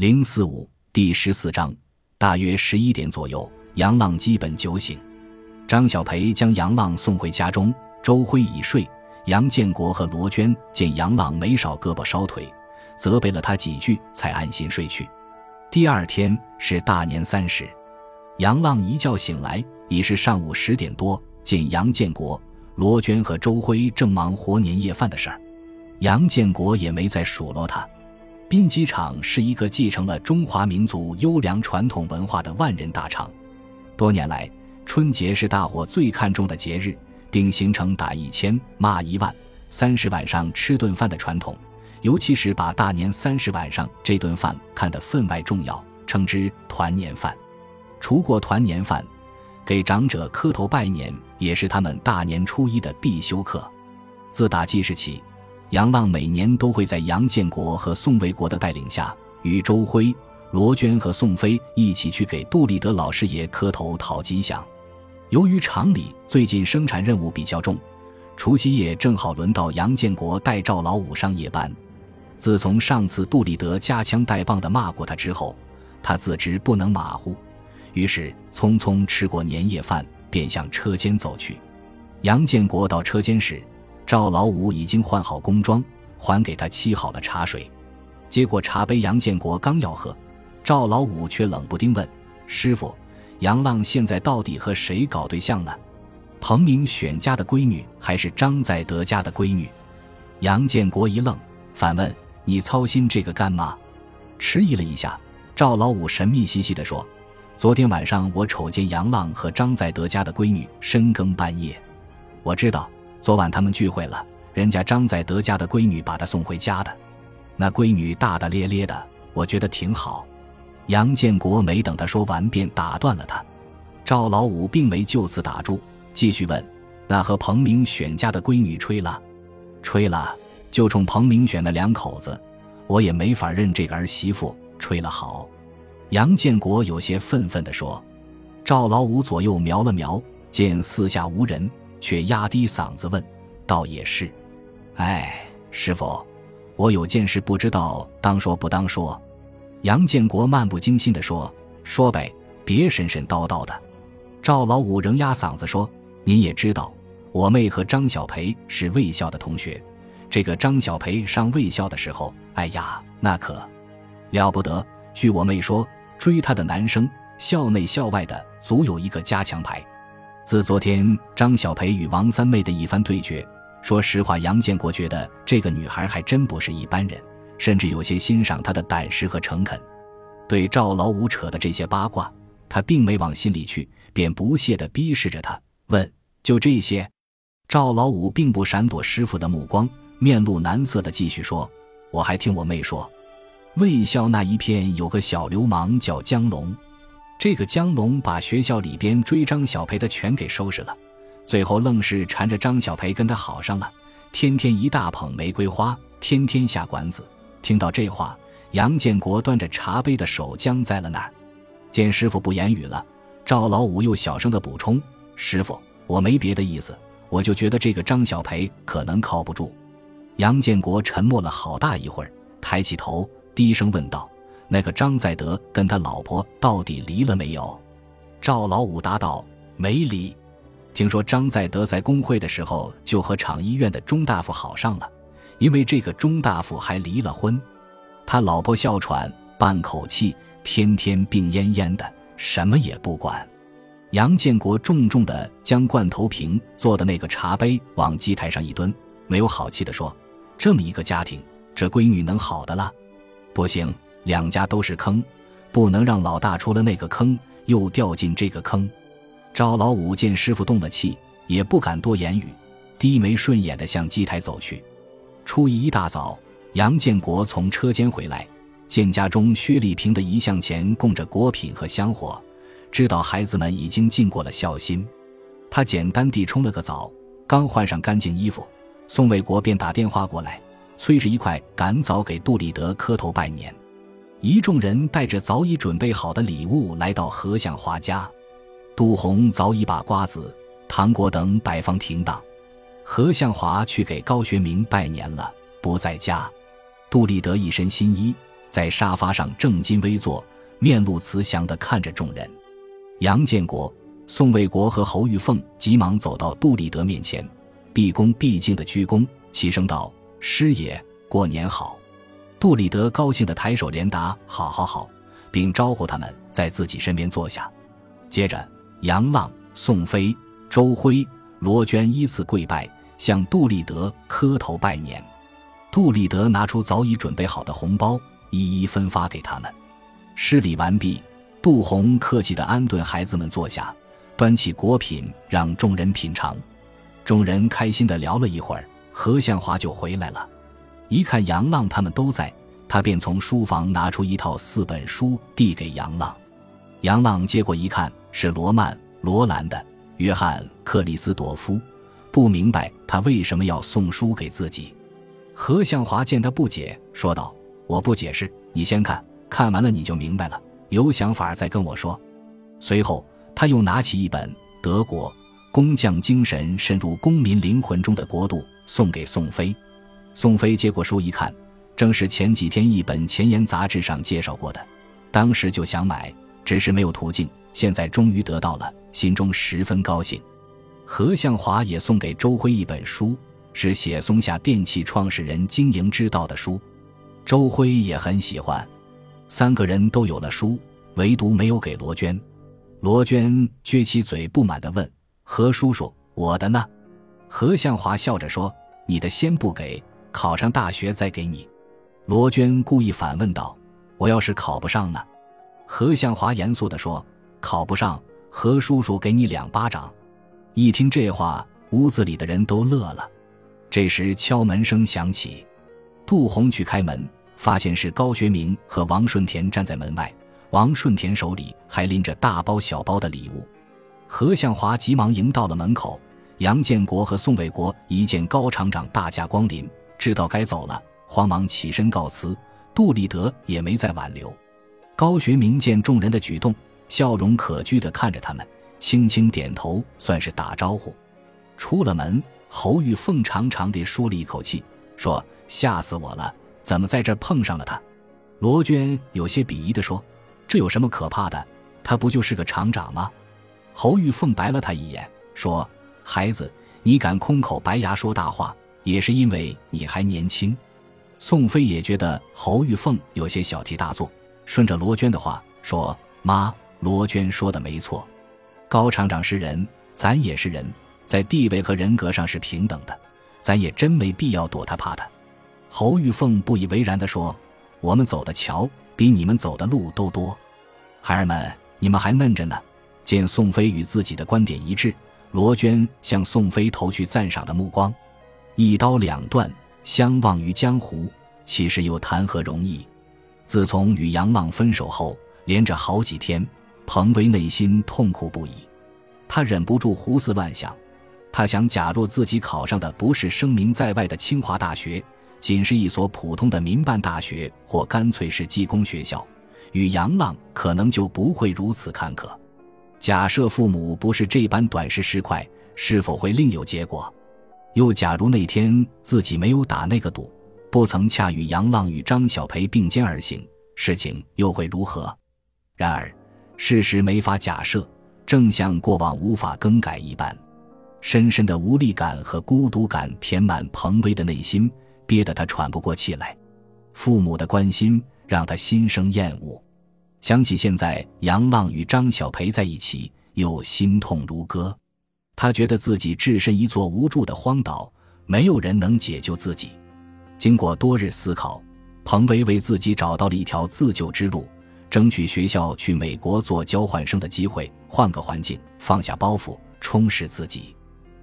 零四五第十四章，大约十一点左右，杨浪基本酒醒。张小培将杨浪送回家中，周辉已睡。杨建国和罗娟见杨浪没少胳膊烧腿，责备了他几句，才安心睡去。第二天是大年三十，杨浪一觉醒来已是上午十点多，见杨建国、罗娟和周辉正忙活年夜饭的事儿，杨建国也没再数落他。滨机场是一个继承了中华民族优良传统文化的万人大厂。多年来，春节是大伙最看重的节日，并形成打一千、骂一万、三十晚上吃顿饭的传统。尤其是把大年三十晚上这顿饭看得分外重要，称之团年饭。除过团年饭，给长者磕头拜年也是他们大年初一的必修课。自打记事起。杨浪每年都会在杨建国和宋卫国的带领下，与周辉、罗娟和宋飞一起去给杜立德老师爷磕头讨吉祥。由于厂里最近生产任务比较重，除夕夜正好轮到杨建国带赵老五上夜班。自从上次杜立德夹枪带棒的骂过他之后，他自知不能马虎，于是匆匆吃过年夜饭，便向车间走去。杨建国到车间时。赵老五已经换好工装，还给他沏好了茶水。接过茶杯，杨建国刚要喝，赵老五却冷不丁问：“师傅，杨浪现在到底和谁搞对象呢？彭明选家的闺女，还是张在德家的闺女？”杨建国一愣，反问：“你操心这个干嘛？”迟疑了一下，赵老五神秘兮兮地说：“昨天晚上我瞅见杨浪和张在德家的闺女深更半夜，我知道。”昨晚他们聚会了，人家张在德家的闺女把他送回家的，那闺女大大咧咧的，我觉得挺好。杨建国没等他说完，便打断了他。赵老五并没就此打住，继续问：“那和彭明选家的闺女吹了？吹了，就冲彭明选那两口子，我也没法认这个儿媳妇。吹了好。”杨建国有些愤愤地说。赵老五左右瞄了瞄，见四下无人。却压低嗓子问：“倒也是，哎，师傅，我有件事不知道当说不当说。”杨建国漫不经心地说：“说呗，别神神叨叨的。”赵老五仍压嗓子说：“您也知道，我妹和张小培是卫校的同学。这个张小培上卫校的时候，哎呀，那可了不得。据我妹说，追她的男生，校内校外的足有一个加强牌。”自昨天张小培与王三妹的一番对决，说实话，杨建国觉得这个女孩还真不是一般人，甚至有些欣赏她的胆识和诚恳。对赵老五扯的这些八卦，他并没往心里去，便不屑地逼视着他，问：“就这些？”赵老五并不闪躲师傅的目光，面露难色地继续说：“我还听我妹说，卫校那一片有个小流氓叫江龙。”这个江龙把学校里边追张小培的全给收拾了，最后愣是缠着张小培跟他好上了，天天一大捧玫瑰花，天天下馆子。听到这话，杨建国端着茶杯的手僵在了那儿。见师傅不言语了，赵老五又小声的补充：“师傅，我没别的意思，我就觉得这个张小培可能靠不住。”杨建国沉默了好大一会儿，抬起头，低声问道。那个张在德跟他老婆到底离了没有？赵老五答道：“没离。听说张在德在工会的时候就和厂医院的钟大夫好上了，因为这个钟大夫还离了婚。他老婆哮喘，半口气，天天病恹恹的，什么也不管。”杨建国重重的将罐头瓶做的那个茶杯往机台上一蹲，没有好气的说：“这么一个家庭，这闺女能好的了？不行。”两家都是坑，不能让老大出了那个坑又掉进这个坑。赵老五见师傅动了气，也不敢多言语，低眉顺眼地向机台走去。初一一大早，杨建国从车间回来，见家中薛丽萍的遗像前供着果品和香火，知道孩子们已经尽过了孝心。他简单地冲了个澡，刚换上干净衣服，宋卫国便打电话过来，催着一块赶早给杜立德磕头拜年。一众人带着早已准备好的礼物来到何向华家，杜红早已把瓜子、糖果等摆放停当。何向华去给高学明拜年了，不在家。杜立德一身新衣，在沙发上正襟危坐，面露慈祥地看着众人。杨建国、宋卫国和侯玉凤急忙走到杜立德面前，毕恭毕敬地鞠躬，齐声道：“师爷，过年好！”杜立德高兴地抬手连答：“好好好！”并招呼他们在自己身边坐下。接着，杨浪、宋飞、周辉、罗娟依次跪拜，向杜立德磕头拜年。杜立德拿出早已准备好的红包，一一分发给他们。施礼完毕，杜洪客气地安顿孩子们坐下，端起果品让众人品尝。众人开心地聊了一会儿，何向华就回来了。一看杨浪他们都在，他便从书房拿出一套四本书递给杨浪。杨浪接过一看，是罗曼·罗兰的《约翰·克里斯朵夫》，不明白他为什么要送书给自己。何向华见他不解，说道：“我不解释，你先看看完了你就明白了。有想法再跟我说。”随后他又拿起一本《德国工匠精神深入公民灵魂中的国度》，送给宋飞。宋飞接过书一看，正是前几天一本前沿杂志上介绍过的，当时就想买，只是没有途径，现在终于得到了，心中十分高兴。何向华也送给周辉一本书。是写松下电器创始人经营之道的书，周辉也很喜欢。三个人都有了书，唯独没有给罗娟。罗娟撅起嘴，不满地问：“何叔叔，我的呢？”何向华笑着说：“你的先不给，考上大学再给你。”罗娟故意反问道：“我要是考不上呢？”何向华严肃地说：“考不上，何叔叔给你两巴掌。”一听这话，屋子里的人都乐了。这时敲门声响起，杜洪去开门，发现是高学明和王顺田站在门外。王顺田手里还拎着大包小包的礼物。何向华急忙迎到了门口。杨建国和宋卫国一见高厂长大驾光临，知道该走了，慌忙起身告辞。杜立德也没再挽留。高学明见众人的举动，笑容可掬地看着他们，轻轻点头，算是打招呼。出了门。侯玉凤长长地舒了一口气，说：“吓死我了，怎么在这碰上了他？”罗娟有些鄙夷地说：“这有什么可怕的？他不就是个厂长吗？”侯玉凤白了他一眼，说：“孩子，你敢空口白牙说大话，也是因为你还年轻。”宋飞也觉得侯玉凤有些小题大做，顺着罗娟的话说：“妈，罗娟说的没错，高厂长是人，咱也是人。”在地位和人格上是平等的，咱也真没必要躲他怕他。侯玉凤不以为然地说：“我们走的桥比你们走的路都多，孩儿们，你们还嫩着呢。”见宋飞与自己的观点一致，罗娟向宋飞投去赞赏的目光。一刀两断，相忘于江湖，其实又谈何容易？自从与杨浪分手后，连着好几天，彭威内心痛苦不已，他忍不住胡思乱想。他想，假若自己考上的不是声名在外的清华大学，仅是一所普通的民办大学，或干脆是技工学校，与杨浪可能就不会如此坎坷。假设父母不是这般短视失快，是否会另有结果？又假如那天自己没有打那个赌，不曾恰与杨浪与张小培并肩而行，事情又会如何？然而，事实没法假设，正像过往无法更改一般。深深的无力感和孤独感填满彭威的内心，憋得他喘不过气来。父母的关心让他心生厌恶，想起现在杨浪与张小培在一起，又心痛如割。他觉得自己置身一座无助的荒岛，没有人能解救自己。经过多日思考，彭威为自己找到了一条自救之路：争取学校去美国做交换生的机会，换个环境，放下包袱，充实自己。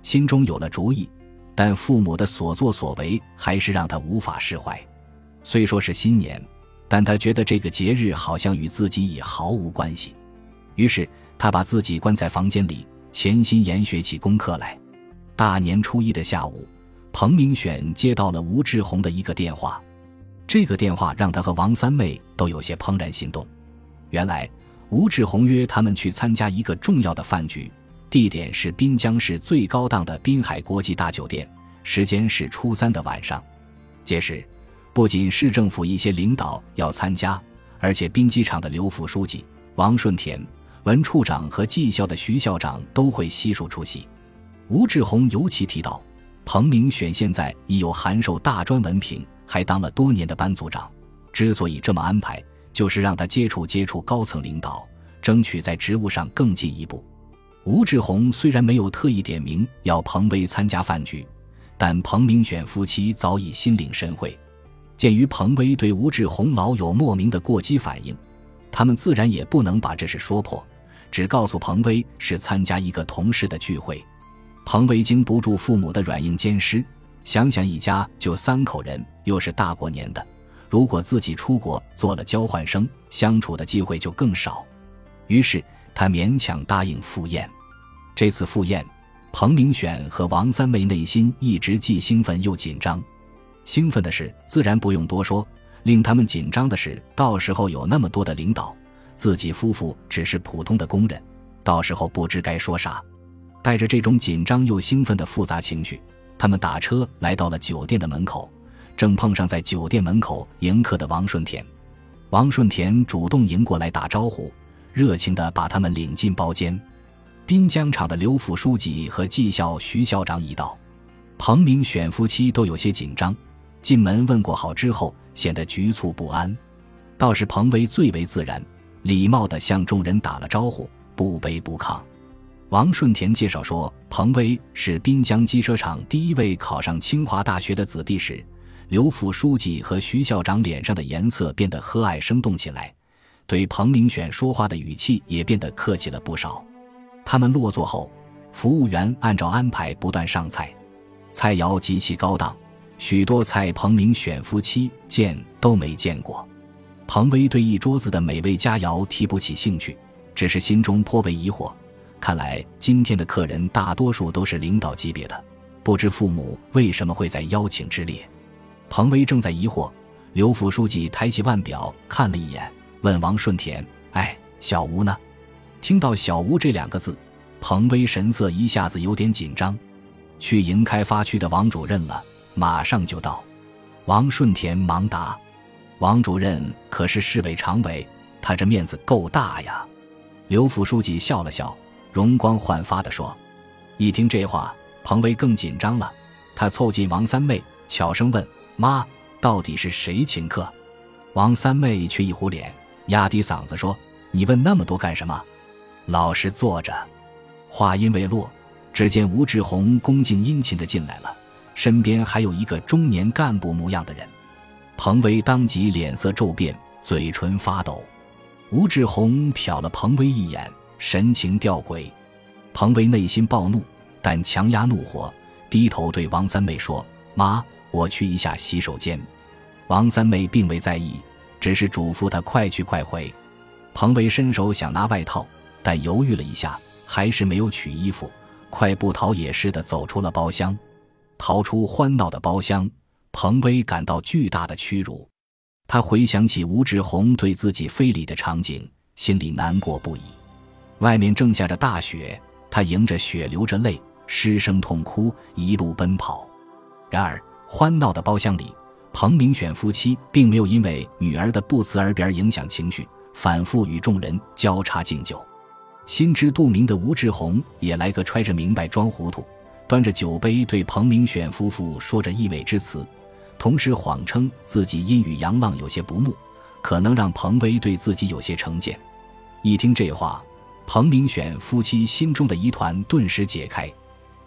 心中有了主意，但父母的所作所为还是让他无法释怀。虽说是新年，但他觉得这个节日好像与自己已毫无关系。于是他把自己关在房间里，潜心研学起功课来。大年初一的下午，彭明选接到了吴志红的一个电话，这个电话让他和王三妹都有些怦然心动。原来吴志红约他们去参加一个重要的饭局。地点是滨江市最高档的滨海国际大酒店，时间是初三的晚上。届时，不仅市政府一些领导要参加，而且兵机场的刘副书记王顺田、文处长和技校的徐校长都会悉数出席。吴志宏尤其提到，彭明选现在已有函授大专文凭，还当了多年的班组长。之所以这么安排，就是让他接触接触高层领导，争取在职务上更进一步。吴志宏虽然没有特意点名要彭威参加饭局，但彭明选夫妻早已心领神会。鉴于彭威对吴志宏老有莫名的过激反应，他们自然也不能把这事说破，只告诉彭威是参加一个同事的聚会。彭威经不住父母的软硬兼施，想想一家就三口人，又是大过年的。如果自己出国做了交换生，相处的机会就更少。于是他勉强答应赴宴。这次赴宴，彭明选和王三妹内心一直既兴奋又紧张。兴奋的事，自然不用多说；令他们紧张的是，到时候有那么多的领导，自己夫妇只是普通的工人，到时候不知该说啥。带着这种紧张又兴奋的复杂情绪，他们打车来到了酒店的门口。正碰上在酒店门口迎客的王顺田，王顺田主动迎过来打招呼，热情地把他们领进包间。滨江厂的刘副书记和技校徐校长已到，彭明选夫妻都有些紧张，进门问过好之后，显得局促不安。倒是彭威最为自然，礼貌地向众人打了招呼，不卑不亢。王顺田介绍说，彭威是滨江机车厂第一位考上清华大学的子弟时。刘副书记和徐校长脸上的颜色变得和蔼生动起来，对彭明选说话的语气也变得客气了不少。他们落座后，服务员按照安排不断上菜，菜肴极其高档，许多菜彭明选夫妻见都没见过。彭威对一桌子的美味佳肴提不起兴趣，只是心中颇为疑惑。看来今天的客人大多数都是领导级别的，不知父母为什么会在邀请之列。彭威正在疑惑，刘副书记抬起腕表看了一眼，问王顺田：“哎，小吴呢？”听到“小吴”这两个字，彭威神色一下子有点紧张。去营开发区的王主任了，马上就到。王顺田忙答：“王主任可是市委常委，他这面子够大呀。”刘副书记笑了笑，容光焕发地说：“一听这话，彭威更紧张了。他凑近王三妹，悄声问。”妈，到底是谁请客？王三妹却一糊脸，压低嗓子说：“你问那么多干什么？老实坐着。”话音未落，只见吴志宏恭敬殷勤的进来了，身边还有一个中年干部模样的人。彭威当即脸色骤变，嘴唇发抖。吴志宏瞟了彭威一眼，神情吊诡。彭威内心暴怒，但强压怒火，低头对王三妹说：“妈。”我去一下洗手间，王三妹并未在意，只是嘱咐他快去快回。彭威伸手想拿外套，但犹豫了一下，还是没有取衣服，快步逃也似的走出了包厢。逃出欢闹的包厢，彭威感到巨大的屈辱。他回想起吴志宏对自己非礼的场景，心里难过不已。外面正下着大雪，他迎着雪流着泪，失声痛哭，一路奔跑。然而。欢闹的包厢里，彭明选夫妻并没有因为女儿的不辞而别而影响情绪，反复与众人交叉敬酒。心知肚明的吴志宏也来个揣着明白装糊涂，端着酒杯对彭明选夫妇说着溢美之词，同时谎称自己因与杨浪有些不睦，可能让彭威对自己有些成见。一听这话，彭明选夫妻心中的疑团顿时解开，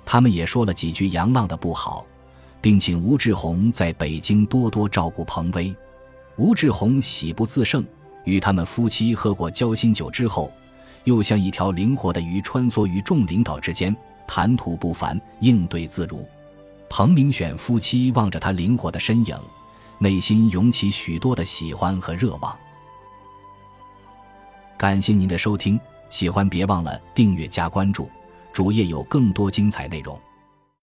他们也说了几句杨浪的不好。并请吴志宏在北京多多照顾彭威。吴志宏喜不自胜，与他们夫妻喝过交心酒之后，又像一条灵活的鱼穿梭于众领导之间，谈吐不凡，应对自如。彭明选夫妻望着他灵活的身影，内心涌起许多的喜欢和热望。感谢您的收听，喜欢别忘了订阅加关注，主页有更多精彩内容。